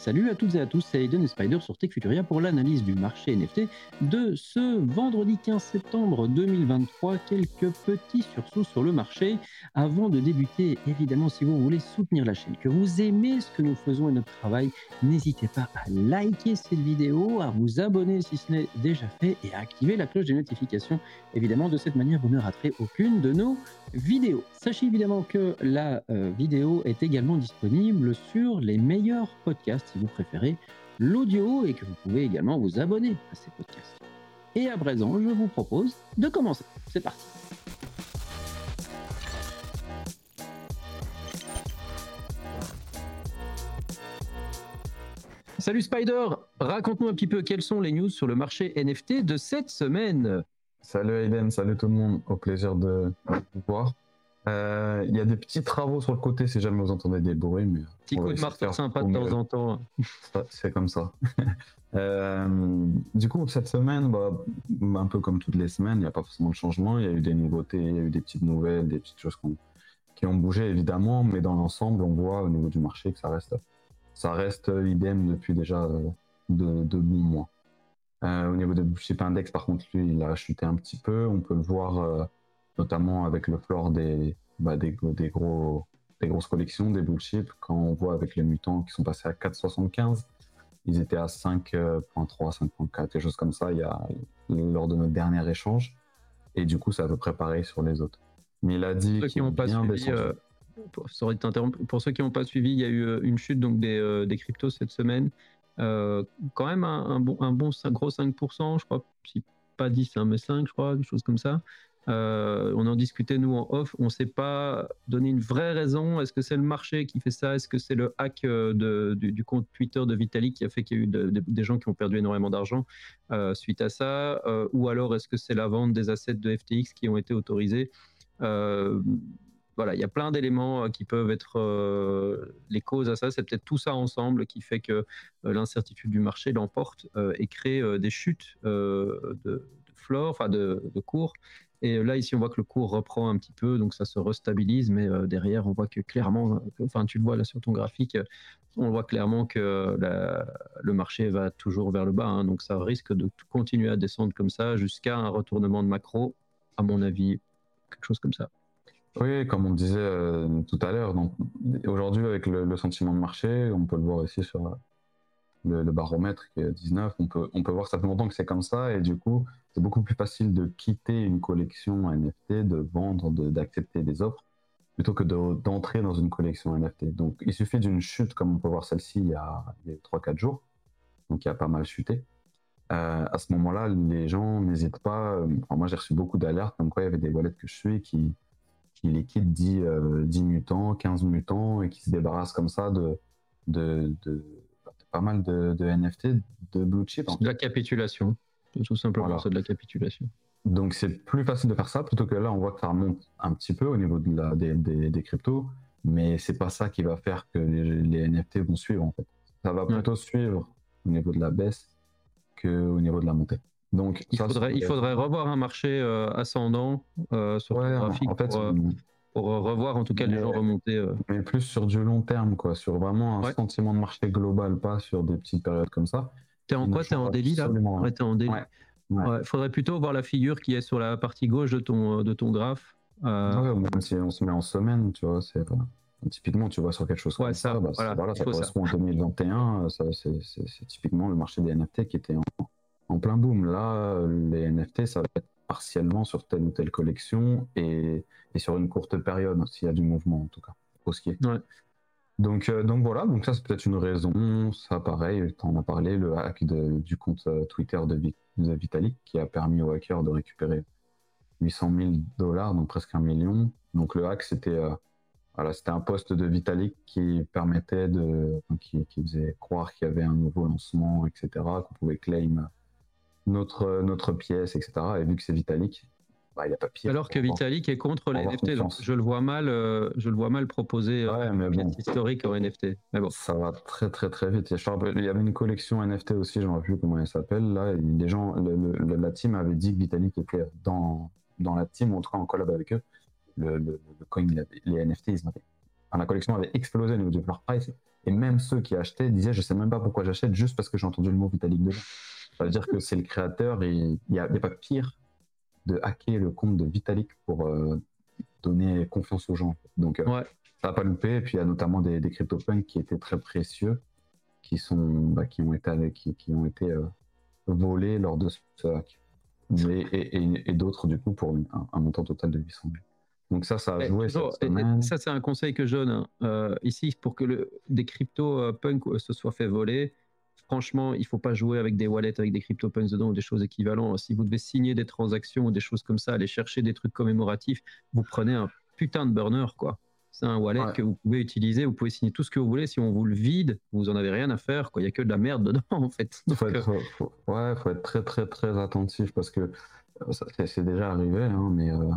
Salut à toutes et à tous, c'est Aiden et Spider sur Tech Futuria pour l'analyse du marché NFT de ce vendredi 15 septembre 2023. Quelques petits sursauts sur le marché. Avant de débuter, évidemment, si vous voulez soutenir la chaîne, que vous aimez ce que nous faisons et notre travail, n'hésitez pas à liker cette vidéo, à vous abonner si ce n'est déjà fait et à activer la cloche des notifications. Évidemment, de cette manière, vous ne raterez aucune de nos vidéos. Sachez évidemment que la euh, vidéo est également disponible sur les meilleurs podcasts si vous préférez l'audio et que vous pouvez également vous abonner à ces podcasts. Et à présent, je vous propose de commencer. C'est parti. Salut Spider, raconte-nous un petit peu quelles sont les news sur le marché NFT de cette semaine. Salut Aiden, salut tout le monde, au plaisir de vous voir. Euh, il y a des petits travaux sur le côté si jamais vous entendez des bruits. Mais Petit coup de marteau sympa de temps en temps. C'est comme ça. euh, du coup, cette semaine, bah, un peu comme toutes les semaines, il n'y a pas forcément de changement. Il y a eu des nouveautés, il y a eu des petites nouvelles, des petites choses qui ont bougé évidemment, mais dans l'ensemble, on voit au niveau du marché que ça reste, ça reste idem depuis déjà de, de bons mois. Euh, au niveau de Chip Index, par contre, lui, il a chuté un petit peu. On peut le voir euh, notamment avec le floor des, bah, des, des, gros, des grosses collections, des chips, quand on voit avec les mutants qui sont passés à 4,75, ils étaient à 5,3, 5,4, des choses comme ça, il y a, lors de notre dernier échange. Et du coup, peu près pareil sur les autres. Mais il a dit qu'il ont pas suivi, euh, pour, pour, ceux qui n'ont pas suivi, il y a eu euh, une chute donc des, euh, des cryptos cette semaine. Euh, quand même un, un, bon, un bon gros 5%, je crois, si pas 10, hein, mais 5, je crois, quelque chose comme ça. Euh, on en discutait nous en off, on ne s'est pas donné une vraie raison. Est-ce que c'est le marché qui fait ça? Est-ce que c'est le hack euh, du, compte Twitter de Vitalik qui a fait qu'il y a eu de, de, des gens qui ont perdu énormément d'argent euh, suite à ça? Ou alors est-ce que c'est la vente des assets de FTX qui ont été autorisés? Voilà, il y a plein d'éléments qui peuvent être les causes à ça. C'est peut-être tout ça ensemble qui fait que l'incertitude du marché l'emporte et crée des chutes de, de enfin de, de cours. Et là, ici, on voit que le cours reprend un petit peu, donc ça se restabilise, mais derrière, on voit que clairement, enfin, tu le vois là sur ton graphique, on voit clairement que le marché va toujours vers le bas, hein, donc ça risque de continuer à descendre comme ça jusqu'à un retournement de macro, à mon avis, quelque chose comme ça. Oui, comme on disait euh, tout à l'heure, aujourd'hui avec le, sentiment de marché, on peut le voir aussi sur le, baromètre qui est 19, on peut, on peut voir ça fait longtemps que c'est comme ça et du coup c'est beaucoup plus facile de quitter une collection NFT, de vendre, d'accepter des offres plutôt que d'entrer de, dans une collection NFT. Donc il suffit d'une chute comme on peut voir celle-ci il y a, a 3-4 jours, donc il y a pas mal chuté. Euh, à ce moment-là, les gens n'hésitent pas. Euh, enfin, moi j'ai reçu beaucoup d'alertes comme quoi il y avait des wallets que je suis qui qui liquide 10, euh, 10 mutants, 15 mutants et qui se débarrasse comme ça de, de, de, de pas mal de, de, NFT, de blue chip. De la capitulation, tout simplement, voilà. c'est de la capitulation. Donc c'est plus facile de faire ça plutôt que là on voit que ça remonte un petit peu au niveau de la, des, des, des cryptos, mais c'est pas ça qui va faire que les, les, NFT vont suivre en fait. Ça va plutôt ouais. suivre au niveau de la baisse qu'au niveau de la montée. Donc, il, ça, faudrait, il faudrait revoir un marché euh, ascendant euh, sur ouais, le graphique en fait, pour, euh, pour, revoir en tout cas mais, les gens remonter. Mais plus sur du long terme, quoi, sur vraiment un ouais. sentiment de marché global, pas sur des petites périodes comme ça. T'es en quoi? T'es en délit là? Ouais, t'es en délit. Ouais. Ouais. faudrait plutôt voir la figure qui est sur la partie gauche de ton, de ton graphe. Euh... Ouais, même si on se met en semaine, tu vois, c'est typiquement, tu vois sur quelque chose ouais, comme ça, ça, bah, voilà, voilà, ça correspond à 2021, c'est typiquement le marché des NFT qui était en, en plein boom. Là, les NFT, ça va être partiellement sur telle ou telle collection et, et sur une courte période, s'il y a du mouvement en tout cas, au ski. Ouais. Donc, euh, donc voilà, donc ça c'est peut-être une raison. Ça, pareil, en as parlé, le hack du compte euh, Twitter de, Vitalik qui a permis aux hackers de récupérer 800 000 dollars, donc presque un million. Donc le hack, c'était euh, un poste de Vitalik qui permettait de, qui, faisait croire qu'il y avait un nouveau lancement, etc., qu'on pouvait claim notre, notre pièce, etc. Et vu que c'est Vitalik, il n'y a pas pire. Alors que Vitalik est contre les NFT, donc je le vois mal, euh, je le vois mal proposer ouais, euh, mais bon, historique en NFT. Mais bon. Ça va très très très vite. Il y avait une collection NFT aussi, je ne plus comment elle s'appelle. Là, gens, le, le, la team avait dit que Vitalik était dans, dans la team, en tout cas en collab avec eux. Le, coin, les NFT, ils la collection avait explosé au niveau du floor price. Et même ceux qui achetaient disaient, je sais même pas pourquoi j'achète, juste parce que j'ai entendu le mot Vitalik dedans. Ça veut dire que c'est le créateur et il n'y a, a, pas pire de hacker le compte de Vitalik pour euh, donner confiance aux gens. Donc, euh, ça n'a pas loupé. Et puis, il y a notamment des, des CryptoPunks qui étaient très précieux, qui, sont, bah, qui ont été, qui, qui ont été euh, volés lors de ce hack. Et, et, d'autres, du coup, pour un, montant total de 800 000. Donc ça, ça a joué. ça, c'est un conseil que je donne. Hein. ici, pour que le, des crypto-punks se soient fait voler, franchement, il faut pas jouer avec des wallets, avec des CryptoPunks dedans ou des choses équivalentes. Si vous devez signer des transactions ou des choses comme ça, aller chercher des trucs commémoratifs, vous prenez un putain de burner, quoi. C'est un wallet que vous pouvez utiliser, vous pouvez signer tout ce que vous voulez. Si on vous le vide, vous en avez rien à faire, quoi. Il y a que de la merde dedans, en fait. Il faut, être, euh, ouais, faut être très, très, très attentif parce que euh, c'est déjà arrivé, hein, mais. Euh,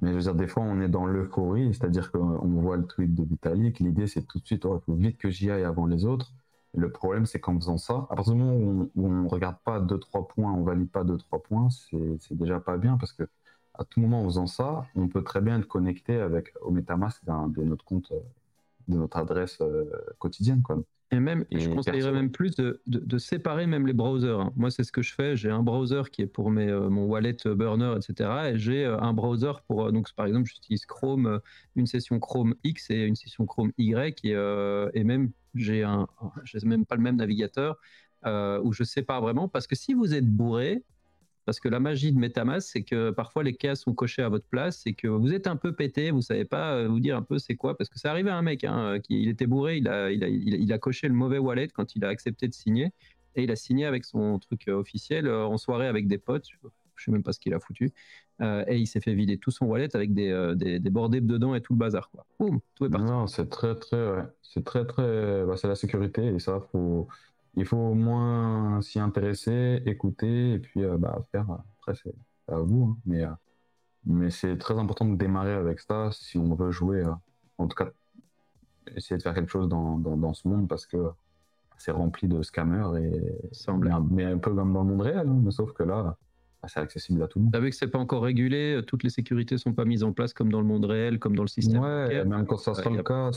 mais je veux dire, des fois, on est dans l'euphorie, c'est-à-dire qu'on voit le tweet de Vitalik. L'idée, c'est tout de suite, oh, il faut vite que j'y aille avant les autres. Le problème, c'est qu'en faisant ça, à partir du moment où on ne regarde pas 2-3 points, on valide pas 2-3 points, c'est déjà pas bien parce que à tout moment en faisant ça, on peut très bien être connecté avec, au MetaMask de notre compte, euh, de notre adresse euh, quotidienne. Quoi. Et même, je conseillerais même plus de, de, séparer même les browsers. Hein. Moi, c'est ce que je fais. J'ai un browser qui est pour mes, euh, mon wallet burner, etc. Et j'ai un browser pour, donc par exemple, j'utilise Chrome, une session Chrome X et une session Chrome Y. Et, et même j'ai un, même pas le même navigateur euh, où je pas vraiment parce que si vous êtes bourré, parce que la magie de MetaMask, c'est que parfois les cases sont cochées à votre place, c'est que vous êtes un peu pété, vous savez pas euh, vous dire un peu c'est quoi, parce que c'est arrivé à un mec hein, qui il était bourré, il a, il, a, il, a, coché le mauvais wallet quand il a accepté de signer, et il a signé avec son truc euh, officiel euh, en soirée avec des potes, je sais même pas ce qu'il a foutu, et il s'est fait vider tout son wallet avec des, des, des bordés dedans et tout le bazar. Boum, tout est parti. Non, c'est très très, c'est très très, bah, c'est la sécurité et ça faut il faut au moins s'y intéresser, écouter et puis euh, bah, faire. Après, c'est à vous. Hein. mais euh, mais c'est très important de démarrer avec ça si on veut jouer. Euh, en tout cas, essayer de faire quelque chose dans, dans, ce monde parce que c'est rempli de scammers et semble mais un peu comme dans le monde réel, hein, mais sauf que là, c'est accessible à tout le monde. Que c'est pas encore régulé, euh, toutes les sécurités sont pas mises en place comme dans le monde réel, comme dans le système. Ouais, même quand ça sera le cas,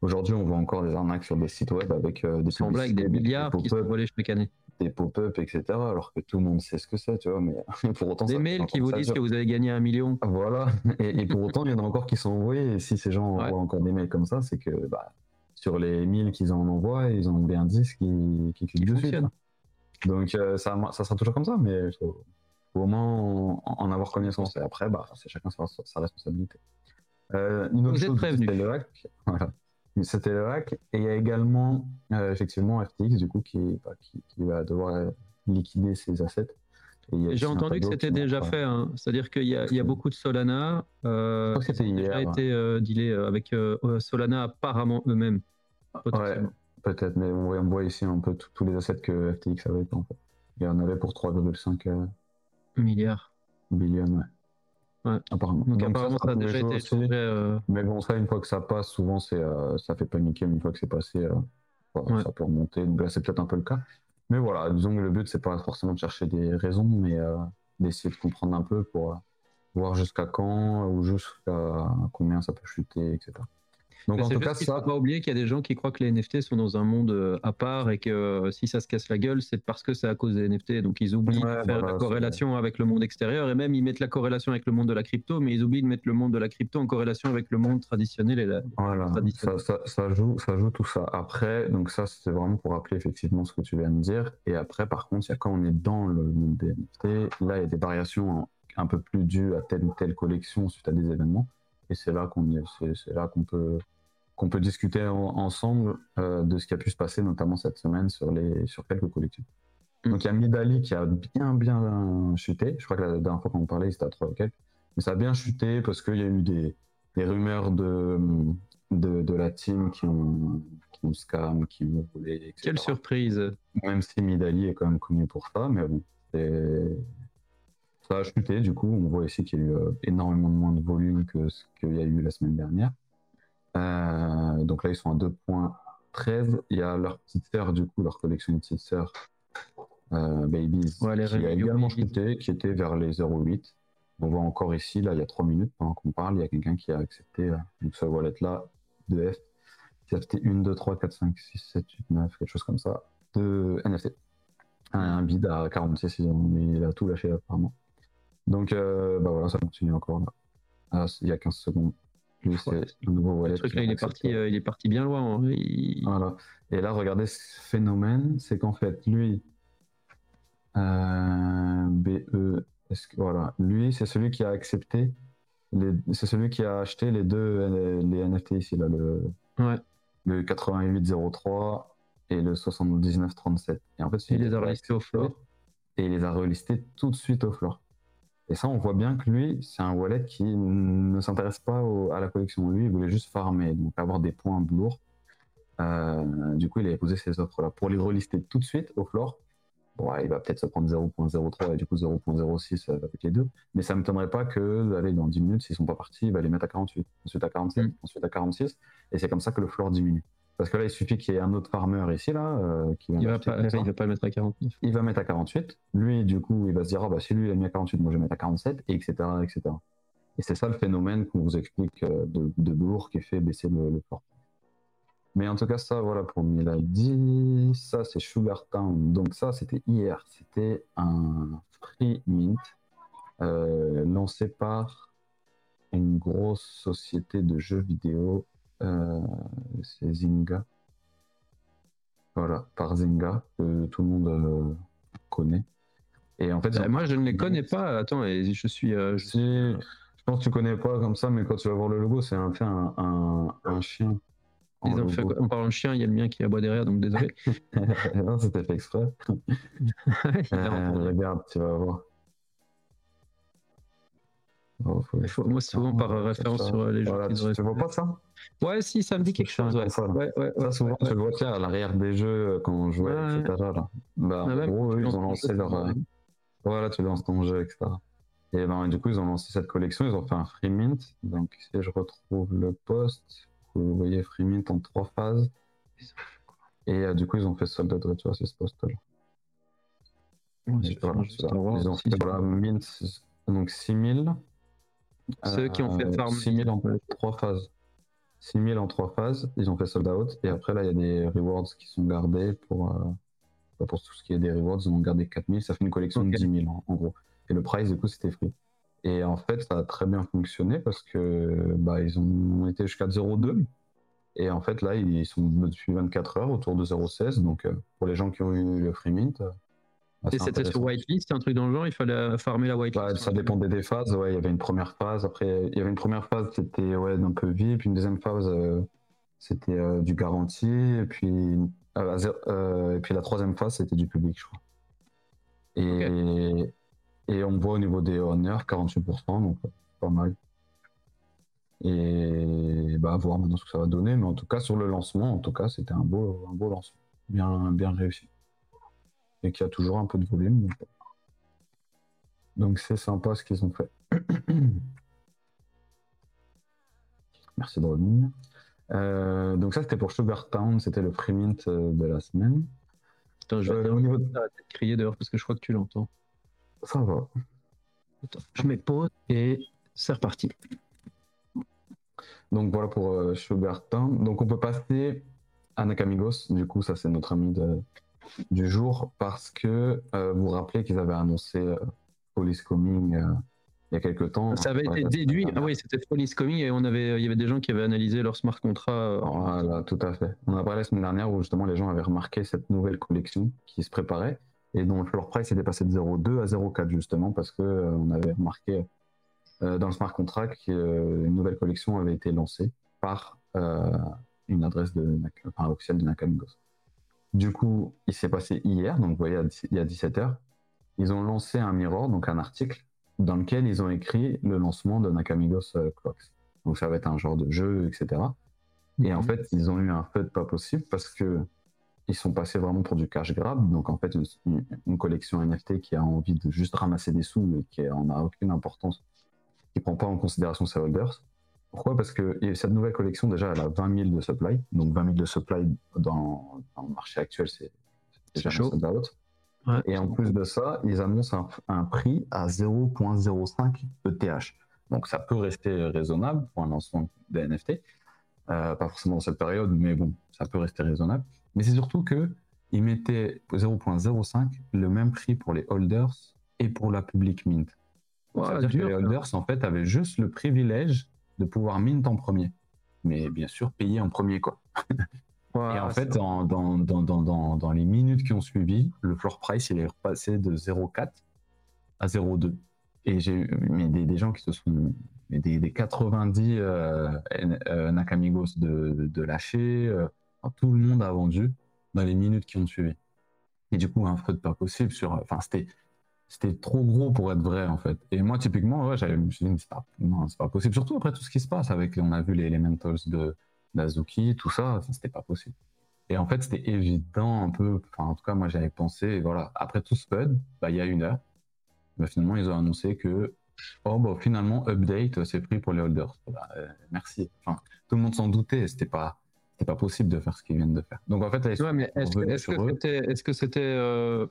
aujourd'hui on voit encore des arnaques sur des sites web avec euh, des avec des milliards qui sont volés chaque année. Des pop-up, etc. Alors que tout le monde sait ce que c'est, tu vois, mais pour autant. Des mails qui vous disent que vous avez gagné un million. Voilà, et, pour autant il y en a encore qui sont envoyés. Et si ces gens envoient encore des mails comme ça, c'est que bah, sur les 1000 qu'ils en envoient, ils en ont bien 10 qui, qui cliquent dessus. Donc euh, ça, ça sera toujours comme ça, mais au moins en, avoir connaissance. Et après, bah, c'est chacun sa, responsabilité. Euh, une autre chose, c'était le hack. Voilà. C'était le hack. Et il y a également, euh, effectivement, FTX, du coup, qui, bah, qui, va devoir euh, liquider ses assets. J'ai entendu que c'était déjà fait. Hein. C'est-à-dire qu'il y, y, a beaucoup de Solana. Euh, qui a été euh, dealé avec Solana apparemment eux-mêmes. Ouais, peut-être, mais on voit, ici un peu tous les assets que FTX avait. En fait. Il y en avait pour 3,5 Milliards. Billion, ouais. Apparemment. Donc, apparemment, ça, a déjà été. Euh, mais bon, ça, une fois que ça passe, souvent, c'est, euh, ça fait paniquer, mais une fois que c'est passé, euh, ça peut remonter. Donc là, c'est peut-être un peu le cas. Mais voilà, disons que le but, c'est pas forcément de chercher des raisons, mais d'essayer de comprendre un peu pour voir jusqu'à quand ou jusqu'à combien ça peut chuter, etc. Donc en tout cas, ça. Faut pas oublier qu'il y a des gens qui croient que les NFT sont dans un monde euh, à part et que euh, si ça se casse la gueule, c'est parce que c'est à cause des NFT. Donc ils oublient de faire la corrélation avec le monde extérieur et même ils mettent la corrélation avec le monde de la crypto, mais ils oublient de mettre le monde de la crypto en corrélation avec le monde traditionnel et la. Voilà, Ça, ça, joue, ça joue tout ça. Après, donc ça c'est vraiment pour rappeler effectivement ce que tu viens de dire. Et après, par contre, il y a quand on est dans le monde des NFT, là il y a des variations un peu plus dues à telle ou telle collection suite à des événements. Et c'est là qu'on c'est là qu'on peut qu'on peut discuter ensemble euh, de ce qui a pu se passer, notamment cette semaine sur, les, sur quelques collections. Mm. Donc il y a Midali qui a bien bien chuté. Je crois que la dernière fois qu'on parlait, c'était à 3 ou quelques. Mais ça a bien chuté parce qu'il y a eu des, des rumeurs de, de, la team qui ont, qui ont scam, qui ont volé, etc. Quelle surprise Même si Midali est quand même connu pour ça, mais bon, ça a chuté. Du coup, on voit ici qu'il y a eu euh, énormément moins de volume que ce qu'il y a eu la semaine dernière. Euh, donc là, ils sont à 2.13. Il y a leur petite sœur, du coup, leur collection de petites sœurs, euh, Babies, qui a également chuté, qui était vers les 0.8. On voit encore ici, là, il y a 3 minutes, pendant qu'on parle, il y a quelqu'un qui a accepté euh, donc ce wallet-là de F. qui a acheté 1, 2, 3, 4, 5, 6, 7, 8, 9, quelque chose comme ça, de NFT. Un bid à 46, il a tout lâché apparemment. Donc euh, bah voilà, ça continue encore là. Ah, il y a 15 secondes. Lui, c'est le nouveau wallet. truc là, il est, parti, euh, il est parti bien loin. Voilà. Et là, regardez ce phénomène, c'est qu'en fait, lui, euh, BE, que, voilà, lui, c'est celui qui a accepté, c'est celui qui a acheté les deux les NFT ici, là, le, ouais. le 8803 et le 7937. Et en fait, il les a relistés au floor. Et il les a relistés tout de suite au floor. Et ça, on voit bien que lui, c'est un wallet qui ne s'intéresse pas à la collection. Lui, il voulait juste farmer, donc avoir des points lourds. Euh, du coup, il a posé ces offres-là. Pour les relister tout de suite au floor, bon, il va peut-être se prendre 0.03 et du coup 0.06 avec les deux. Mais ça ne m'étonnerait pas que, allez, dans 10 minutes, s'ils ne sont pas partis, il va les mettre à 48, ensuite à 47, mm. ensuite à 46. Et c'est comme ça que le floor diminue. Parce que là, il suffit qu'il y ait un autre farmer ici, là, euh, qui il, va pas, il va pas le mettre à 49. Il va mettre à 48. Lui, du coup, il va se dire, ah, bah, si lui, il a mis à 48, moi, je vais mettre à 47, et etc., etc. Et c'est ça le phénomène qu'on vous explique euh, de, de qui fait baisser le, le Mais en tout cas, ça, voilà, pour dit Ça, c'est Sugar Town. Donc, ça, c'était hier. C'était un free mint euh, lancé par une grosse société de jeux vidéo c'est Zynga. Voilà, par Zynga, que tout le monde euh, connaît. Et en fait, bah, moi, je ne les connais pas. Attends, et je suis. Euh, je, pense que tu connais pas comme ça, mais quand tu vas voir le logo, c'est un, un, un, chien. En, fait, en, parlant de chien, il y a le mien qui aboie derrière, donc désolé. non, c'était fait exprès. regarde, tu vas voir. Oh, moi, souvent par référence sur les jeux. Voilà, tu, vois pas ça? Ouais, si, ça me dit quelque chose. Ouais. Ça, ouais, ouais, souvent, tu le vois à l'arrière des jeux quand on jouait, etc. Là. Bah, en gros, ils ont lancé leur. Euh, voilà, tu lances ton jeu, etc. Et ben, du coup, ils ont lancé cette collection, ils ont fait un free mint. Donc, si je retrouve le post, vous voyez free mint en trois phases. Et euh, du coup, ils ont fait soldat de retour à ce post-là. Voilà, ils ont fait voilà, mint, donc 6000. Ceux qui ont fait farm 6000 en trois phases. 6000 en trois phases, ils ont fait sold out. Et après, là, il y a des rewards qui sont gardés pour, euh, pour tout ce qui est des rewards. Ils ont gardé 4000. Ça fait une collection de 10 000 en, gros. Et le price, du coup, c'était free. Et en fait, ça a très bien fonctionné parce que bah, ils ont été jusqu'à 0,2. Et en fait, là, ils sont depuis 24 heures autour de 0,16. Donc, euh, pour les gens qui ont eu le free mint, ah, et c'était sur whitelist, un truc dans le genre, il fallait farmer la whitelist. ça dépendait des phases, ouais, il y avait une première phase, après il y avait une première phase c'était ouais, un peu puis une deuxième phase euh, c'était euh, du garanti, et puis, euh, et puis la troisième phase c'était du public, je crois. Et, et on voit au niveau des honneurs 48%, donc pas mal. Et bah, à voir maintenant ce que ça va donner, mais en tout cas sur le lancement, en tout cas c'était un beau, un beau lancement, bien, bien réussi et qui a toujours un peu de volume. Donc c'est sympa ce qu'ils ont fait. Merci de revenir. Euh, donc ça c'était pour Sugar Town, c'était le free mint euh, de la semaine. Attends, je vais euh, au niveau de... crier dehors parce que je crois que tu l'entends. Ça va. je mets pause et c'est reparti. Donc voilà pour Sugar Town. Donc on peut passer à Nakamigos. Du coup ça c'est notre ami de, du jour parce que euh, vous vous rappelez qu'ils avaient annoncé euh, Police Coming euh, il y a quelques temps. Ça avait été déduit. Ah oui, c'était Police Coming et on avait, il y avait des gens qui avaient analysé leur smart contract. Voilà, tout à fait. On a parlé la semaine dernière où justement les gens avaient remarqué cette nouvelle collection qui se préparait et dont leur price était passé de 0,2 à 0,4 justement parce que on avait remarqué dans le smart contract qu'une nouvelle collection avait été lancée par une adresse de, de Nakamigos. Du coup, il s'est passé hier, donc vous voyez, il y a 17h, ils ont lancé un mirror, donc un article, dans lequel ils ont écrit le lancement de Nakamigos euh, Clocks. Donc ça va être un genre de jeu, etc. Et en mhm. fait, ils ont eu un de pas possible parce que ils sont passés vraiment pour du cash grab. Donc en fait, une, collection NFT qui a envie de juste ramasser des sous et qui en a aucune importance, qui prend pas en considération ses holders. Pourquoi? Parce que cette nouvelle collection, déjà, elle a 20 000 de supply. Donc 20 000 de supply dans, le marché actuel, c'est déjà chaud. Et en plus de ça, ils annoncent un, prix à 0.05 ETH. Donc ça peut rester raisonnable pour un lancement de NFT. pas forcément dans cette période, mais bon, ça peut rester raisonnable. Mais c'est surtout que ils mettaient 0.05 le même prix pour les holders et pour la public mint. C'est-à-dire que les holders, en fait, avaient juste le privilège de pouvoir mint en premier. Mais bien sûr, payer en premier, quoi. et en fait, dans, dans, dans, dans, les minutes qui ont suivi, le floor price, il est repassé de 0,4 à 0,2. Et j'ai eu des, des, gens qui se sont. Des, des 90 euh, euh, Nakamigos de, de, lâcher. Euh, tout le monde a vendu dans les minutes qui ont suivi. Et du coup, un FUD pas possible sur. Enfin, c'était c'était trop gros pour être vrai en fait. Et moi typiquement, ouais, j'avais, je me suis dit, c'est pas, non, c'est pas possible. Surtout après tout ce qui se passe avec, on a vu les Elementals de d'Azuki, tout ça, c'était pas possible. Et en fait, c'était évident un peu. Enfin, en tout cas, moi j'avais pensé, voilà. Après tout ce FUD, bah, il y a une heure, bah, finalement ils ont annoncé que oh bah finalement update, c'est pris pour les holders. Bah, euh, merci. Enfin, tout le monde s'en doutait, c'était pas c'était pas possible de faire ce qu'ils viennent de faire. Donc en fait, est-ce que c'était euh,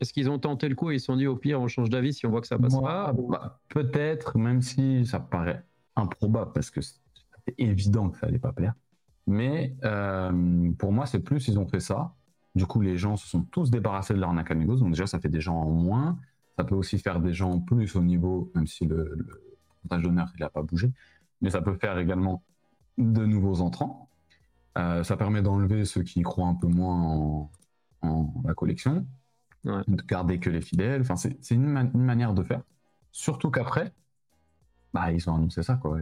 est-ce qu'ils ont tenté le coup et ils se sont dit au pire on change d'avis si on voit que ça passe pas bah, Peut-être, même si ça paraît improbable parce que c'était évident que ça allait pas plaire. Mais euh, pour moi, c'est plus ils ont fait ça. Du coup, les gens se sont tous débarrassés de leur Nakamigos. Donc déjà, ça fait des gens en moins. Ça peut aussi faire des gens en plus au niveau, même si le, le pourcentage d'honneur il n'a pas bougé. Mais ça peut faire également de nouveaux entrants. Euh, ça permet d'enlever ceux qui croient un peu moins en, en la collection de garder que les fidèles. Enfin, c'est une, manière de faire. Surtout qu'après, bah, ils ont annoncé ça, quoi.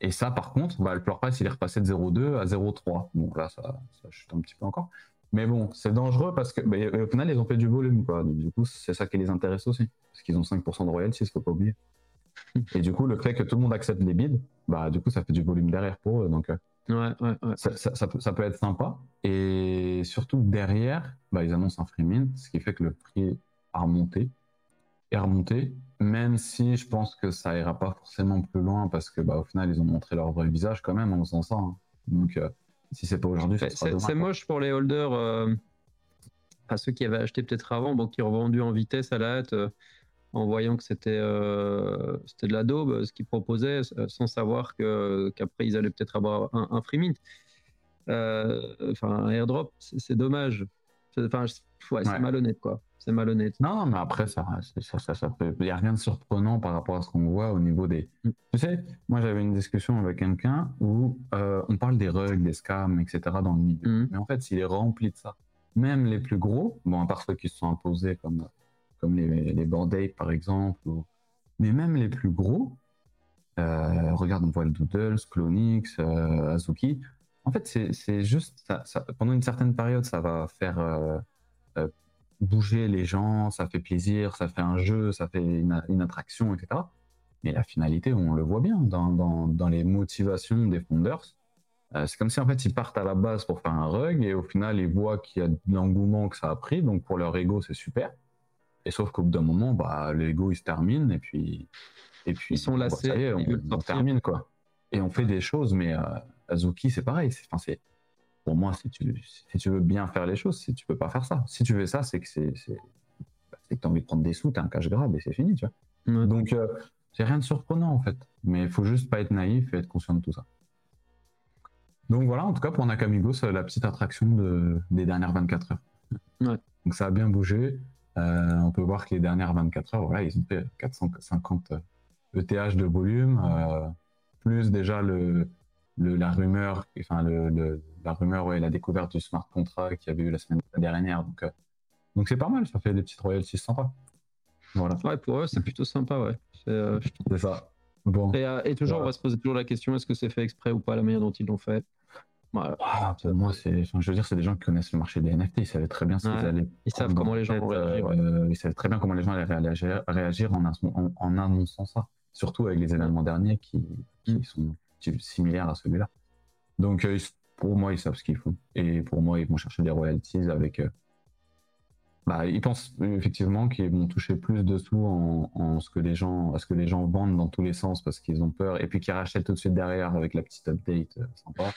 Et, ça, par contre, bah, le floor price, il est repassé de 0,2 à 0,3. Bon, là, ça, ça, chute un petit peu encore. Mais bon, c'est dangereux parce que, bah, au final, ils ont fait du volume, quoi. du coup, c'est ça qui les intéresse aussi. Parce qu'ils ont 5% de royalties, il faut pas oublier. Et du coup, le fait que tout le monde accepte les bids, bah, du coup, ça fait du volume derrière pour eux. Donc, euh, Ouais, ouais, ouais. Ça, peut, ça, peut, être sympa. Et surtout derrière, bah, ils annoncent un free mint, ce qui fait que le prix a remonté. Et remonté, même si je pense que ça ira pas forcément plus loin parce que bah, au final, ils ont montré leur vrai visage quand même en faisant ça. Hein. Donc, euh, si c'est pas aujourd'hui, c'est moche pour les holders, euh, à ceux qui avaient acheté peut-être avant, bon, qui ont revendu en vitesse à la hâte. Euh, en voyant que c'était euh, c'était de la daube ce qu'ils proposaient, euh, sans savoir que qu'après ils allaient peut-être avoir un, free mint. Euh, enfin, un airdrop, c'est dommage. Enfin, ouais, c'est malhonnête, quoi. C'est malhonnête. Non, mais après, ça, ça, ça, ça il n'y a rien de surprenant par rapport à ce qu'on voit au niveau des. Mm. Tu sais, moi, j'avais une discussion avec quelqu'un où on parle des rugs, des scams, etc. dans le milieu. Mm. Mais en fait, s'il est rempli de ça, même les plus gros, bon, à part ceux qui se sont imposés comme comme les, les band par exemple, mais même les plus gros, euh, regarde, on voit le Doodles, Clonix, euh, Azuki. En fait, c'est juste, pendant une certaine période, ça va faire euh, bouger les gens, ça fait plaisir, ça fait un jeu, ça fait une, attraction, etc. Mais la finalité, on le voit bien dans, dans, dans les motivations des founders. c'est comme si en fait ils partent à la base pour faire un rug et au final ils voient qu'il y a de l'engouement que ça a pris, donc pour leur ego c'est super. Et sauf qu'au bout d'un moment, bah, l'ego il se termine et puis et puis ils sont lassés, on, termine quoi. Et on fait des choses, mais euh, Azuki c'est pareil. Enfin c'est pour moi si tu si tu veux bien faire les choses, si tu peux pas faire ça. Si tu fais ça, c'est que c'est c'est bah, que t'as envie de prendre des sous, t'as un cash grab et c'est fini, tu vois. Donc euh, c'est rien de surprenant en fait, mais il faut juste pas être naïf et être conscient de tout ça. Donc voilà, en tout cas pour Nakamigos, c'est la petite attraction de, des dernières 24 heures. Ouais. Donc ça a bien bougé. Euh, on peut voir que les dernières 24 heures, voilà, ils ont fait 450 ETH euh, de volume, euh, plus déjà le, la rumeur, enfin le, la rumeur, ouais, la découverte du smart contract qu'il y avait eu la semaine dernière. Donc, donc c'est pas mal, ça fait des petites royalties sympas. Voilà. Ouais, pour eux, c'est plutôt sympa, ouais. C'est ça. Bon. Et, toujours, on va se poser toujours la question est-ce que c'est fait exprès ou pas la manière dont ils l'ont fait? Ah, moi, c'est, je veux dire, c'est des gens qui connaissent le marché des NFT. Ils savaient très bien ce qu'ils allaient. Ils savent comment les gens vont réagir. Euh, ils savaient très bien comment les gens allaient réagir, en, en, annonçant ça. Surtout avec les événements derniers qui, qui mm. sont similaires à celui-là. Donc, euh, pour moi, ils savent ce qu'ils font. Et pour moi, ils vont chercher des royalties avec. Euh, bah, ils pensent effectivement qu'ils vont toucher plus de sous en, en, ce que les gens, à ce que les gens vendent dans tous les sens parce qu'ils ont peur et puis qu'ils rachètent tout de suite derrière avec la petite update sympa.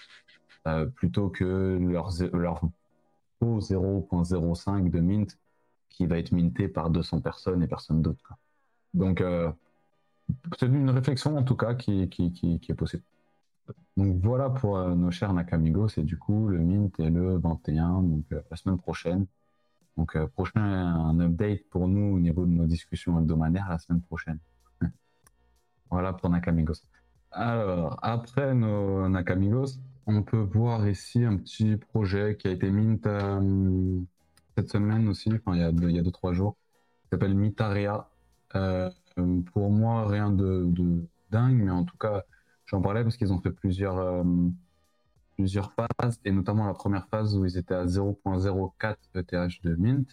Euh, plutôt que leur, leur 0.05 de mint qui va être minté par 200 personnes et personne d'autre. Donc, euh, c'est une réflexion en tout cas qui, qui, qui, est possible. Donc voilà pour euh, nos chers Nakamigos. Et du coup, le Mint est le 21, donc euh, la semaine prochaine. Donc prochain un update pour nous au niveau de nos discussions hebdomadaires la semaine prochaine. voilà pour Nakamigos. Alors, après nos Nakamigos, on peut voir ici un petit projet qui a été mint cette semaine aussi, enfin il y a 2 il y a deux, trois jours, qui s'appelle Mitaria. Euh, pour moi, rien de, dingue, mais en tout cas, j'en parlais parce qu'ils ont fait plusieurs, euh, plusieurs phases, et notamment la première phase où ils étaient à 0.04 ETH de mint.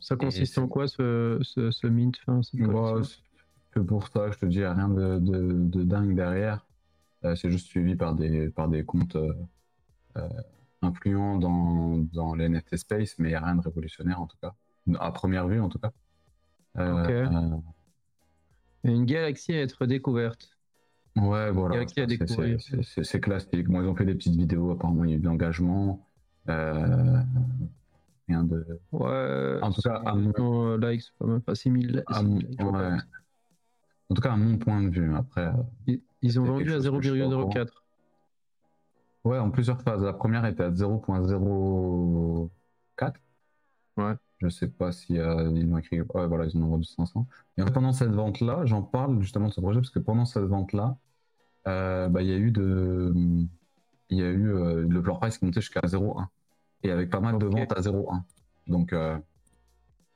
Ça consiste en quoi ce, ce, mint enfin, C'est pour ça, je te dis, rien de, de, dingue derrière. Euh, c'est juste suivi par des, par des comptes influents dans, dans les NFT space, mais il n'y a rien de révolutionnaire en tout cas, à première vue en tout cas. Euh, une galaxie à être découverte. Ouais, voilà. C'est classique. Moi, ils ont fait des petites vidéos. Apparemment, il y a eu de l'engagement. Euh, rien de. Ouais. En tout cas, à mon... likes, pas mal. Enfin, 6000 ouais. En tout cas, à mon point de vue. Après. Ils ont vendu à 0,04. Ouais, en plusieurs phases. La première était à 0.04. Ouais. Je sais pas si euh, ils l'ont écrit. Ouais, voilà, ils en ont vendu 500. Et pendant cette vente-là, j'en parle justement de ce projet parce que pendant cette vente-là, euh, bah, il y a eu de, il y a eu euh, le floor price qui montait jusqu'à 0,1 et avec pas mal de ventes à 0,1. Donc,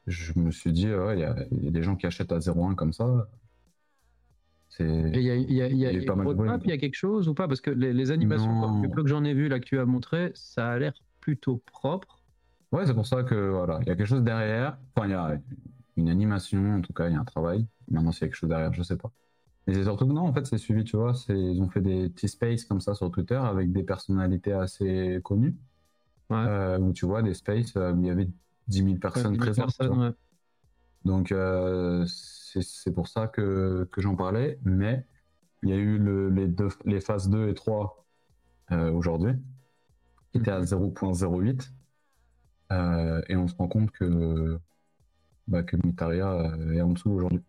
je me suis dit, il y, a des gens qui achètent à 0,1 comme ça. Il y a, y a, y a, y a quelque chose ou pas? Parce que les, animations, le peu que j'en ai vu là que tu as montré, ça a l'air plutôt propre. Ouais, c'est pour ça que voilà, il y a quelque chose derrière. Enfin, il y a une animation, en tout cas, il y a un travail. Maintenant, s'il y a quelque chose derrière, je sais pas. Mais c'est surtout que non, en fait, c'est suivi, tu vois. Ils ont fait des petits spaces comme ça sur Twitter avec des personnalités assez connues. Ouais. Euh, où tu vois des spaces euh, où il y avait 10 000 personnes présentes. Donc, euh, c'est pour ça que, que j'en parlais. Mais il y a eu le, les, deux, les phases 2 et 3 euh, aujourd'hui, qui étaient à 0.08. Mhm. Euh, et on se rend compte que, bah, que Mitaria est en dessous aujourd'hui.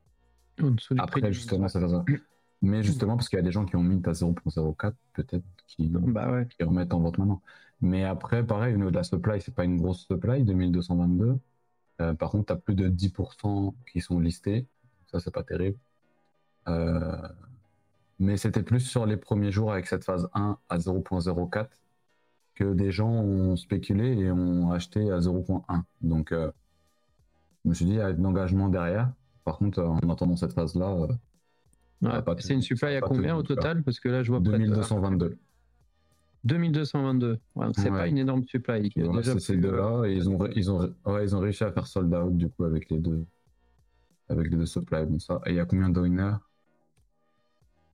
Après, justement, ça ça. Mais justement, parce qu'il y a des gens qui ont mint à 0.04, peut-être, qui, bah qui remettent en vente maintenant. Mais après, pareil, au niveau de la supply, c'est pas une grosse supply, 2222. Euh, par contre, tu as plus de 10% qui sont listés. Ça, c'est pas terrible. Euh, mais c'était plus sur les premiers jours avec cette phase 1 à 0.04 que des gens ont spéculé et ont acheté à 0.1. Donc, euh, je me suis dit, il y a de l'engagement derrière. Par contre, en attendant cette phase-là. c'est une supply à combien au total? Parce que là, je vois 2222. 2222. c'est pas une énorme supply. c'est ces deux-là. Et ils ont, ils, ont, ils ont réussi à faire sold out du coup avec les deux, avec les deux supplies. ça. Et il y a combien de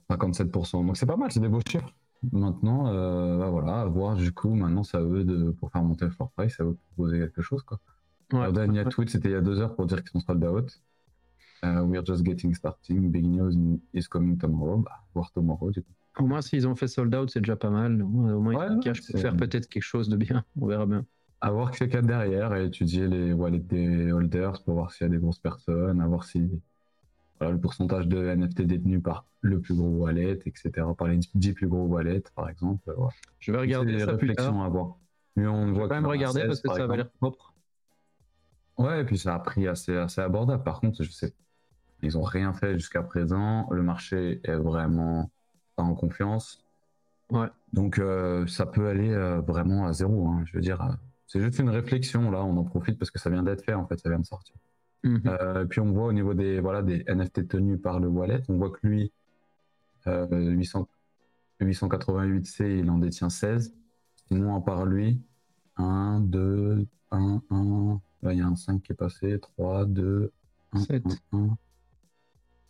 57%. Donc c'est pas mal, c'est des beaux chiffres. Maintenant, euh, bah voilà, à voir du coup, maintenant c'est à eux de, pour faire monter le floor price, ça eux de proposer quelque chose. Quoi. Ouais, dernier tweet, c'était il y a deux heures pour dire qu'ils sont sold out. Uh, we're just getting starting. Big news is coming tomorrow. Bah, voir tomorrow du coup. Au moins, s'ils ont fait sold out, c'est déjà pas mal. Au moins, ils ouais, faire peut-être quelque chose de bien. On verra bien. À voir ce qu'il y a derrière et étudier les wallets des holders pour voir s'il y a des grosses personnes, à voir si voilà, le pourcentage de NFT détenu par le plus gros wallet, etc. Par les 10 plus gros wallets, par exemple. Je vais regarder des réflexions à voir. Mais on voit quand même regarder parce que ça va l'air propre. Ouais, et puis ça a pris assez, assez abordable. Par contre, je sais, ils n'ont rien fait jusqu'à présent. Le marché est vraiment en confiance. Ouais. Donc euh, ça peut aller euh, vraiment à zéro. Hein. Je veux dire, euh, c'est juste une réflexion là. On en profite parce que ça vient d'être fait en fait, ça vient de sortir. Mhm. puis on voit au niveau des voilà des NFT tenus par le wallet, on voit que lui 800, 888C il en détient 16. Sinon à part lui 1, 2, 1, 1. Là il y a un 5 qui est passé, 3, 2, 1, 7. 1, 1.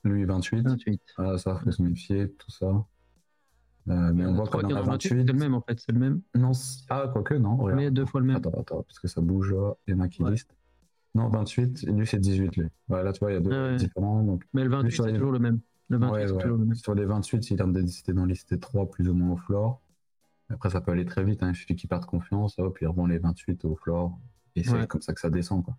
Lui 28. 28. Ah ça faut se méfier, tout ça. Euh, mais on voit qu'on a 28. C'est le même en fait, c'est le même. Non, ah, quoique, non. Regarde. Mais deux fois le même. Attends, attends, parce que ça bouge, il y en a qui listent. Non, 28, lui c'est 18, lui. Ouais, là, tu vois, il y a deux ah différents. Donc... Mais le 28, c'est toujours le même. Le 28, ouais, toujours le même. Sur les 28, il a décidé d'en lister 3 plus ou moins au floor. Après, ça peut aller très vite, hein. il suffit qu'il perde confiance, hop, il revend les 28 au floor. Et c'est comme ça que ça descend, quoi.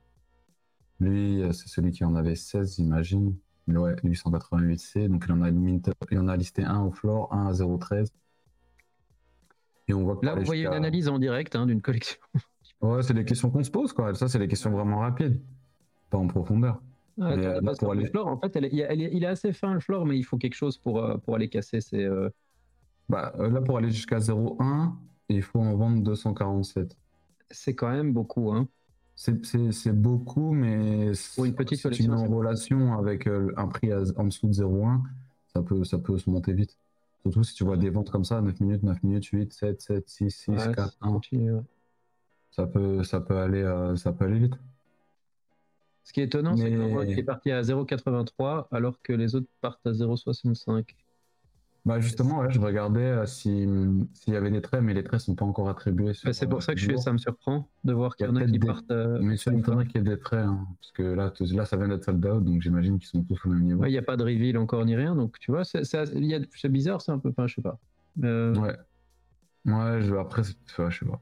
Lui, euh, c'est celui qui en avait 16, j'imagine. Ouais, 888C. Donc il en a, il en a listé un au floor, un à 0,13. Et on voit Là, vous voyez une analyse en direct hein, d'une collection. ouais, c'est des questions qu'on se pose, quoi. Ça, c'est des questions vraiment rapides, pas en profondeur. Ah, euh, pour aller... Le floor, en fait, elle il est assez fin le floor, mais il faut quelque chose pour, euh, pour aller casser. C'est euh, bah, là, pour aller jusqu'à 0,1, il faut en vendre 247. C'est quand même beaucoup, hein. C'est beaucoup, mais pour une petite si tu mets en relation avec un prix en dessous de 0,1, ça peut, ça peut se monter vite. Surtout si tu vois des ventes comme ça, 9 minutes, 9 minutes, 8, 7, 7, 6, 6, 4, 1. Ça peut, ça, peut aller, ça peut aller vite. Ce qui est étonnant, c'est qu'on voit qu'il est parti à 0,83 alors que les autres partent à 0,65. Bah justement, je regardais euh, s'il y avait des traits, mais les traits ne sont pas encore attribués. Bah, c'est pour ça que je ça me surprend de voir qu'il y, en a qui partent. Euh, mais ça m'étonnerait qu'il y ait des traits, hein, parce que là, là, ça vient d'être sold out, donc j'imagine qu'ils sont tous au même niveau. Il n'y a pas de reveal encore ni rien, donc tu vois, c'est bizarre, c'est un peu, enfin, je sais pas. Euh, ouais. Ouais, je, après, je sais pas.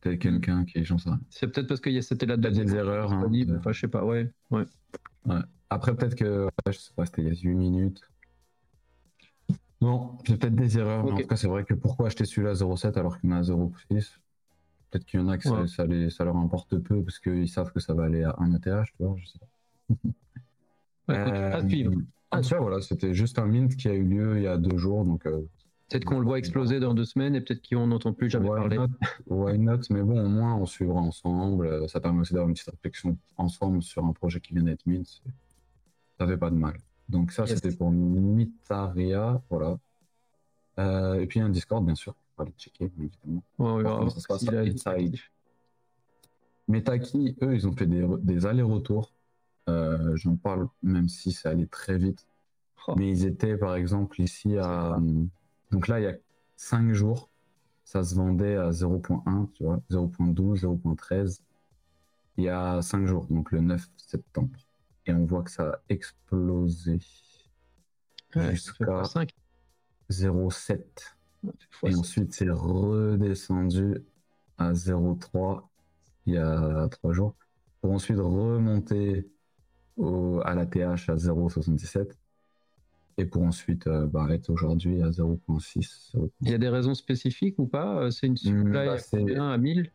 Peut-être quelqu'un qui j'en sais C'est peut-être parce que c'était là de des erreurs. Hein, enfin, je sais pas, ouais. ouais. ouais. Après, peut-être que, je sais pas, c'était il y a 8 minutes. Non, c'est peut-être des erreurs, mais en tout cas, c'est vrai que pourquoi acheter celui-là 0,7 alors qu'il y en a 0,6 Peut-être qu'il y en a que ça, ça, leur importe peu parce qu'ils savent que ça va aller à 1 ETH, tu vois, je sais pas. euh, à suivre. Ah, voilà, c'était juste un mint qui a eu lieu il y a deux jours, donc euh, Peut-être qu'on le voit exploser dans deux semaines et peut-être qu'on n'entend plus jamais why parler. Not, why not? Mais bon, au moins, on suivra ensemble. Ça permet aussi d'avoir une petite réflexion ensemble sur un projet qui vient d'être mint. Ça fait pas de mal. Donc ça, c'était pour Mitaria. Voilà. Euh, et puis un Discord, bien sûr. On va aller checker, évidemment. Ouais, ouais, ça se passe inside. Metaki, eux, ils ont fait des, des allers-retours. Euh, J'en parle, même si ça allait très vite. Oh. Mais ils étaient, par exemple, ici à... Donc là, il y a 5 jours, ça se vendait à 0.1, tu vois, 0.12, 0.13. Il y a 5 jours, donc le 9 septembre. Et on voit que ça a explosé jusqu'à 0.7. Et ensuite, c'est redescendu à 0.3 il y a 3 jours, pour ensuite remonter au, à la TH à 0.77 et pour ensuite euh, bah, être aujourd'hui à 0.6. Il y a des raisons spécifiques ou pas? Euh, C'est une supply hmm, bah, à 1000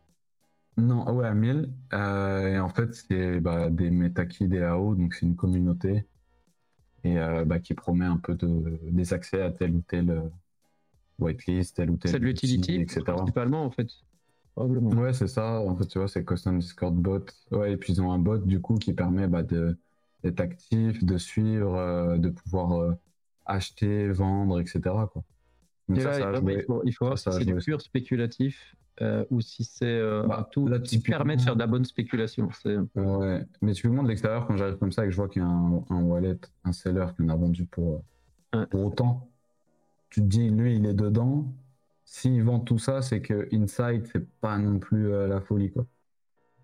Non, ouais, à 1000. Euh, et en fait, c'est bah, des Metaki DAO, donc c'est une communauté et bah, qui promet un peu de, des accès à tel ou tel whitelist, tel ou tel. C'est de l'utility, etc. Principalement, en fait. Probablement. Ouais, c'est ça. En fait, tu vois, c'est Custom Discord Bot. Ouais, et puis ils ont un bot, du coup, qui permet de d'être actif, de suivre, de pouvoir acheter, vendre, etc. Quoi. Donc ça, ça il, faut, voir si c'est du pur spéculatif euh, ou si c'est euh, bah, tout qui permet de faire de la bonne spéculation. Ouais, mais tu de l'extérieur quand j'arrive comme ça et que je vois qu'il y a un, wallet, un seller qui en a vendu pour, pour autant. Tu te dis, lui, il est dedans. S'il vend tout ça, c'est que Inside, c'est pas non plus euh, la folie. Quoi.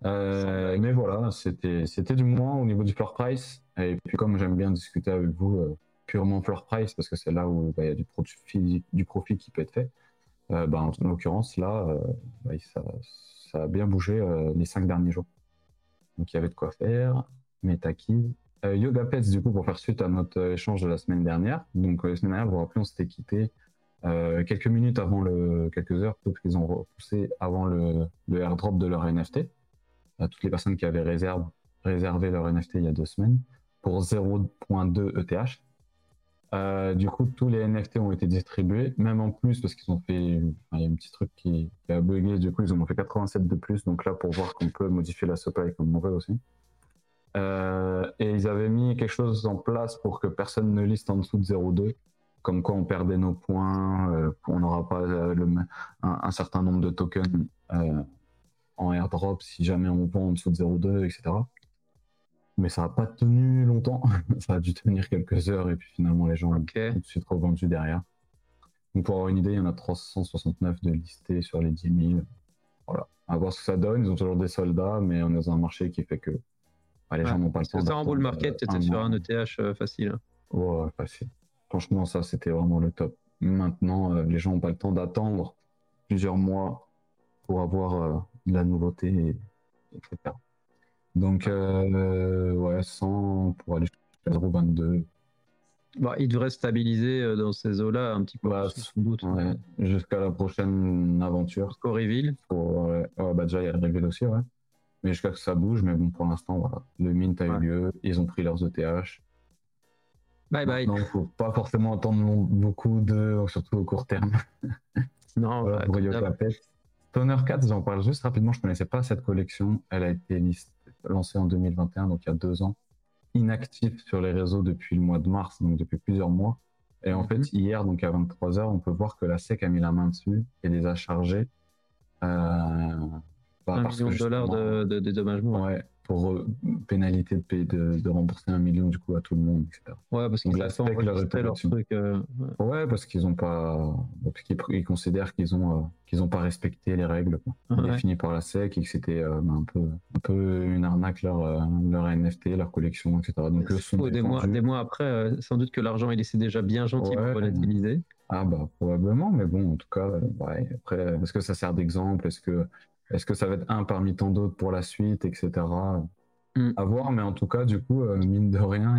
mais voilà, c'était du moins au niveau du floor price. Et puis, comme j'aime bien discuter avec vous, purement floor price parce que c'est là où bah, il y a du du profit qui peut être fait. Euh, bah, en, l'occurrence, là, euh, bah, ça, a bien bougé euh, les cinq derniers jours. Donc il y avait de quoi faire. Metaki. Yoga Pets, du coup, pour faire suite à notre échange de la semaine dernière. Donc la semaine dernière, vous vous rappelez, on s'était quitté quelques minutes avant le. quelques heures, plutôt qu'ils ont repoussé avant le, le, airdrop de leur NFT. À toutes les personnes qui avaient réservé leur NFT il y a deux semaines pour 0.2 ETH. Euh, du coup, tous les NFT ont été distribués, même en plus parce qu'ils ont fait. il y a un petit truc qui, a bugué, du coup, ils en ont fait 87 de plus. Donc là, pour voir qu'on peut modifier la supply comme on veut aussi. Euh, et ils avaient mis quelque chose en place pour que personne ne liste en dessous de 0,2. Comme quoi, on perdait nos points, euh, on n'aura pas un, certain nombre de tokens en airdrop si jamais on vend en dessous de 0,2, etc mais ça n'a pas tenu longtemps. ça a dû tenir quelques heures et puis finalement les gens ont tout de suite revendu derrière. Donc pour avoir une idée, il y en a 369 de listés sur les 10 000. Voilà. À voir ce que ça donne. Ils ont toujours des soldats, mais on est dans un marché qui fait que bah, les gens n'ont pas le temps. Ça en bull market, tu étais sur un ETH euh, facile. Ouais, facile. Franchement, ça c'était vraiment le top. Maintenant, euh, les gens n'ont pas le temps d'attendre plusieurs mois pour avoir euh, de la nouveauté, etc. Donc, euh, ouais, 100 pour aller jusqu'à 0,22. Bah, il devrait stabiliser dans ces eaux-là un petit peu, bah, sans doute. Jusqu'à la prochaine aventure. Jusqu'au reveal. Ouais, bah déjà, il y a le reveal aussi, ouais. Mais jusqu'à que ça bouge, mais bon, pour l'instant, voilà. Le mint a eu lieu, ils ont pris leurs ETH. Bye bye. Donc, faut pas forcément attendre beaucoup de, surtout au court terme. Non, voilà, pour Stoner 4, j'en parle juste rapidement, je connaissais pas cette collection. Elle a été lancée en 2021, donc il y a deux ans. Inactive sur les réseaux depuis le mois de mars, donc depuis plusieurs mois. Et en fait, mhm. hier, donc à 23h, on peut voir que la SEC a mis la main dessus et les a chargés. Euh, bah, un million de dollars de, de dédommagement. Ouais, pour euh, pénalité de, de, de, rembourser un million du coup à tout le monde, etc. Ouais, parce qu'ils leur truc. Euh, ouais. parce qu'ils ont pas, ils, considèrent qu'ils ont euh, qu'ils ont pas respecté les règles définies par la SEC et que c'était bah, un peu un peu une arnaque leur leur NFT, leur collection, etc. Donc des mois des mois après, sans doute que l'argent il laissé déjà bien gentil pour volatiliser. Ah bah probablement, mais bon en tout cas, ouais, après est-ce que ça sert d'exemple, est-ce que est-ce que ça va être un parmi tant d'autres pour la suite, etc. Mm. À voir, mais en tout cas, du coup, euh, mine de rien,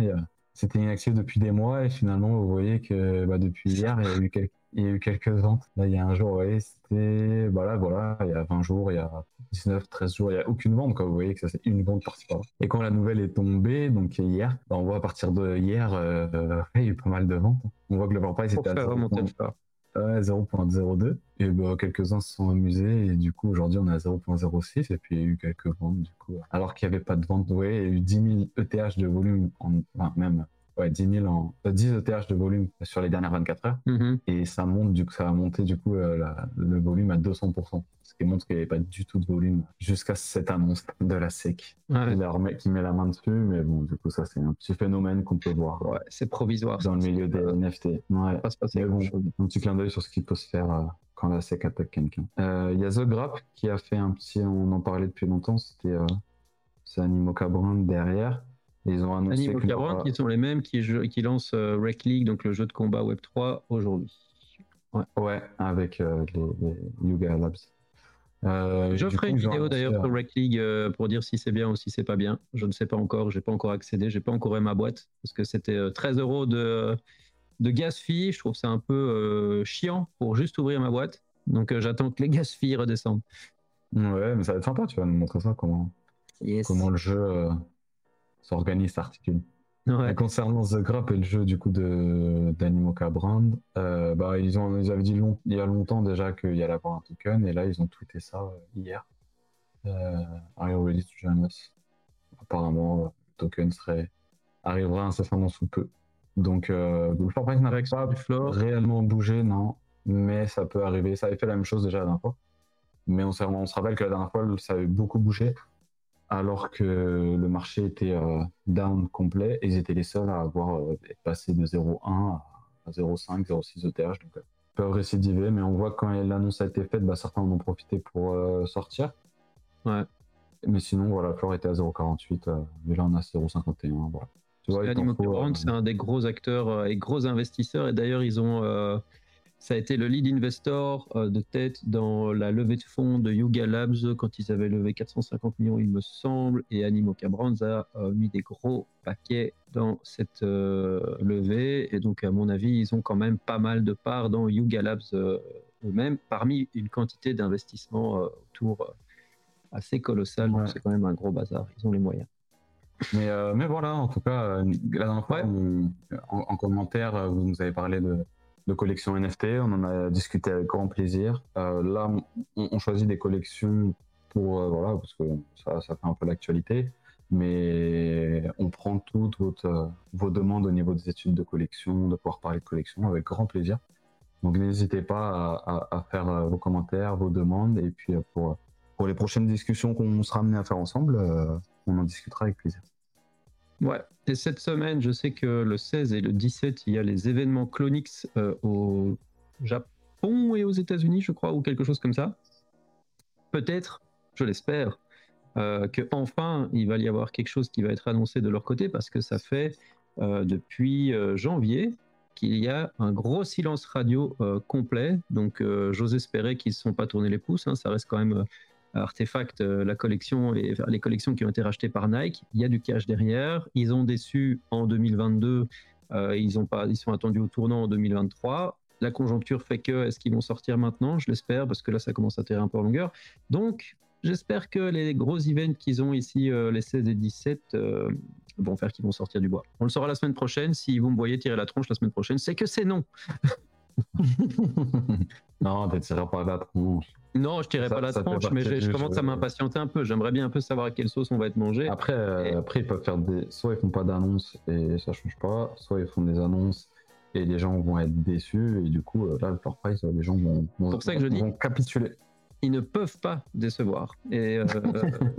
c'était inactif depuis des mois et finalement, vous voyez que bah, depuis hier, il y, a eu quelques... il y a eu quelques ventes. Là, il y a un jour, ouais, c'était. Bah là, voilà, il y a 20 jours, il y a 19, 13 jours, il n'y a aucune vente. Quoi. Vous voyez que ça, c'est une vente par-ci par Et quand la nouvelle est tombée, donc hier, bah, on voit à partir de hier, euh, il y a eu pas mal de ventes. On voit que le Vampire, c'était à remonter 0.02. Et bah, quelques-uns se sont amusés. Et du coup, aujourd'hui, on est à 0.06. Et puis, il y a eu quelques ventes, du coup. Alors qu'il n'y avait pas de vente, ouais, il y a eu 10 000 ETH de volume, en, enfin, même ouais, 10 000 en, 10 ETH de volume sur les dernières 24 heures. Mm-hmm. Et ça monte, du ça a monté, du coup, euh, le volume à 200% ce qui montre qu'il n'y avait pas du tout de volume jusqu'à cette annonce de la SEC qui, met la main dessus. Mais bon, du coup, ça, c'est un petit phénomène qu'on peut voir. Ouais, c'est provisoire. Dans le milieu des NFT. Ouais. Pas se passer bon, un petit clin d'œil sur ce qui peut se faire euh, quand la SEC attaque quelqu'un. Euh, il y a The Grap qui a fait un petit, on en parlait depuis longtemps, c'était c'est Animoca Brand derrière. Ils ont annoncé Animoca Brand qui sont les mêmes qui, qui lancent Rec League, donc le jeu de combat Web3 aujourd'hui. Ouais. ouais, avec les, les Yuga Labs. Euh, je ferai une vidéo d'ailleurs sur Rec League euh, pour dire si c'est bien ou si c'est pas bien. Je ne sais pas encore, j'ai pas encore accédé, j'ai pas encore eu ma boîte parce que c'était 13 euh, euros de, de gas fee. Je trouve ça un peu chiant pour juste ouvrir ma boîte. Donc j'attends que les gas fees redescendent. Ouais, mais ça va être sympa, tu vas nous montrer ça, comment, comment le jeu s'organise, s'articule. concernant The Grap et le jeu du coup de d'Animoca Brand, euh, bah, ils, ont, ils avaient dit il y a longtemps déjà qu'il y allait avoir un token et là ils ont tweeté ça euh, hier. Euh, us. Apparemment, euh, le token serait arrivera incessamment sous peu. Donc euh, le Fortnite n'a pas réellement bougé, non, mais ça peut arriver. Ça avait fait la même chose déjà la dernière fois. Mais on, on se rappelle que la dernière fois, ça avait beaucoup bougé alors que le marché était euh, down complet et ils étaient les seuls à avoir euh, passé de 0,1 à 0,5, 0,6 ETH. Donc, ils peuvent récidiver, mais on voit quand l'annonce a été faite, bah, certains en ont profité pour euh, sortir. Ouais. Mais sinon, voilà, Flore était à 0,48, mais là on a 0,51. Voilà. Tu vois, c'est un des gros acteurs et gros investisseurs, et d'ailleurs, ils ont ça a été le lead investor euh, de tête dans la levée de fonds de Yuga Labs quand ils avaient levé 450 millions, il me semble, et Animo Cabrans a euh, mis des gros paquets dans cette euh, levée. Et donc, à mon avis, ils ont quand même pas mal de parts dans Yuga Labs eux-mêmes, parmi une quantité d'investissements autour assez colossal. Donc, c'est quand même un gros bazar. Ils ont les moyens. Mais, mais voilà, en tout cas, la dernière fois, en, commentaire, vous nous avez parlé de de collections NFT. On en a discuté avec grand plaisir. Euh, là, on, choisit des collections pour euh, voilà parce que ça, fait un peu l'actualité. Mais on prend toutes votre, vos demandes au niveau des études de collection, de pouvoir parler de collection avec grand plaisir. Donc n'hésitez pas à, à, faire euh, vos commentaires, vos demandes, et puis pour, pour les prochaines discussions qu'on sera amené à faire ensemble, on en discutera avec plaisir. Ouais, et cette semaine, je sais que le 16 et le 17, il y a les événements Clonix euh, au Japon et aux États-Unis, je crois, ou quelque chose comme ça. Peut-être, je l'espère, euh, que il va y avoir quelque chose qui va être annoncé de leur côté parce que ça fait euh, depuis janvier qu'il y a un gros silence radio complet. Donc j'ose espérer qu'ils ne se sont pas tournés les pouces. Hein. ça reste quand même Artefact, euh, la collection et les collections qui ont été rachetées par Nike, il y a du cash derrière. Ils ont déçu en 2022 ils, ont pas, ils sont attendus au tournant en 2023. La conjoncture fait que, est-ce qu'ils vont sortir maintenant? Je l'espère, parce que là, ça commence à tirer un peu en longueur. Donc, j'espère que les gros events qu'ils ont ici, les 16 et 17, vont faire qu'ils vont sortir du bois. On le saura la semaine prochaine. Si vous me voyez tirer la tronche la semaine prochaine, c'est que c'est non. non, tu tireras pas la tronche. Non, je tirerai pas la tronche, mais je, commence à m'impatienter un peu. J'aimerais bien un peu savoir à quelle sauce on va être mangé. Après, euh, après ils peuvent faire des. Soit ils font pas d'annonces et ça change pas, soit ils font des annonces et les gens vont être déçus et du coup, euh, là, leur price, les gens vont, vont, pour ça que je dis, capituler ils ne peuvent pas décevoir. Et euh,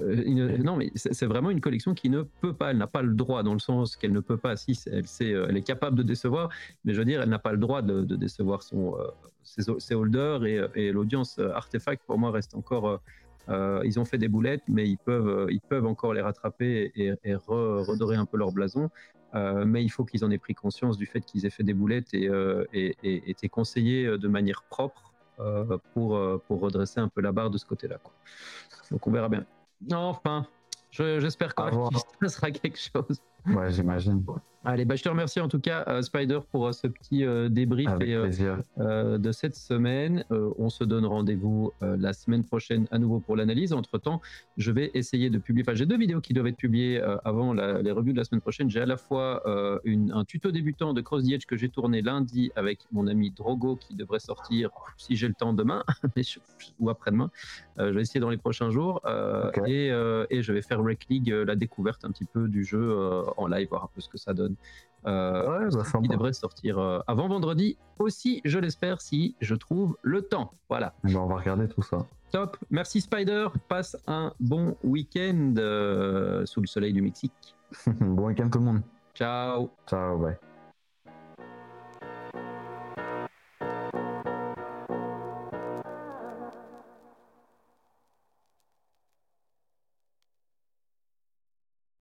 euh, non, mais c'est vraiment une collection qui ne peut pas. Elle n'a pas le droit, dans le sens qu'elle ne peut pas. Si, elle, euh, elle est capable de décevoir, mais je veux dire, elle n'a pas le droit de, décevoir ses, holders et, l'audience artefact pour moi reste encore. ils ont fait des boulettes, mais ils peuvent, encore les rattraper et, redorer un peu leur blason. mais il faut qu'ils en aient pris conscience du fait qu'ils aient fait des boulettes et, et, été conseillés de manière propre euh, pour, euh, pour redresser un peu la barre de ce côté-là. Donc on verra bien. Enfin, j'espère qu'il se passera quelque chose. Ouais, j'imagine. Allez, bah, je te remercie en tout cas, euh, Spider, pour euh, ce petit euh, débrief de cette semaine. on se donne rendez-vous la semaine prochaine à nouveau pour l'analyse. Entre-temps, je vais essayer de publier. Enfin, j'ai deux vidéos qui doivent être publiées avant les revues de la semaine prochaine. J'ai à la fois un tuto débutant de Cross the Edge que j'ai tourné lundi avec mon ami Drogo qui devrait sortir, si j'ai le temps, demain ou après-demain. je vais essayer dans les prochains jours. et, et, je vais faire Rec League, la découverte un petit peu du jeu en live, voir un peu ce que ça donne. Euh, bah, il devrait sortir euh, avant vendredi aussi, je l'espère, si je trouve le temps. Voilà. Ben, on va regarder tout ça. Top. Merci Spider. Passe un bon week-end euh, sous le soleil du Mexique. bon week-end tout le monde. Ciao. Ciao, bye.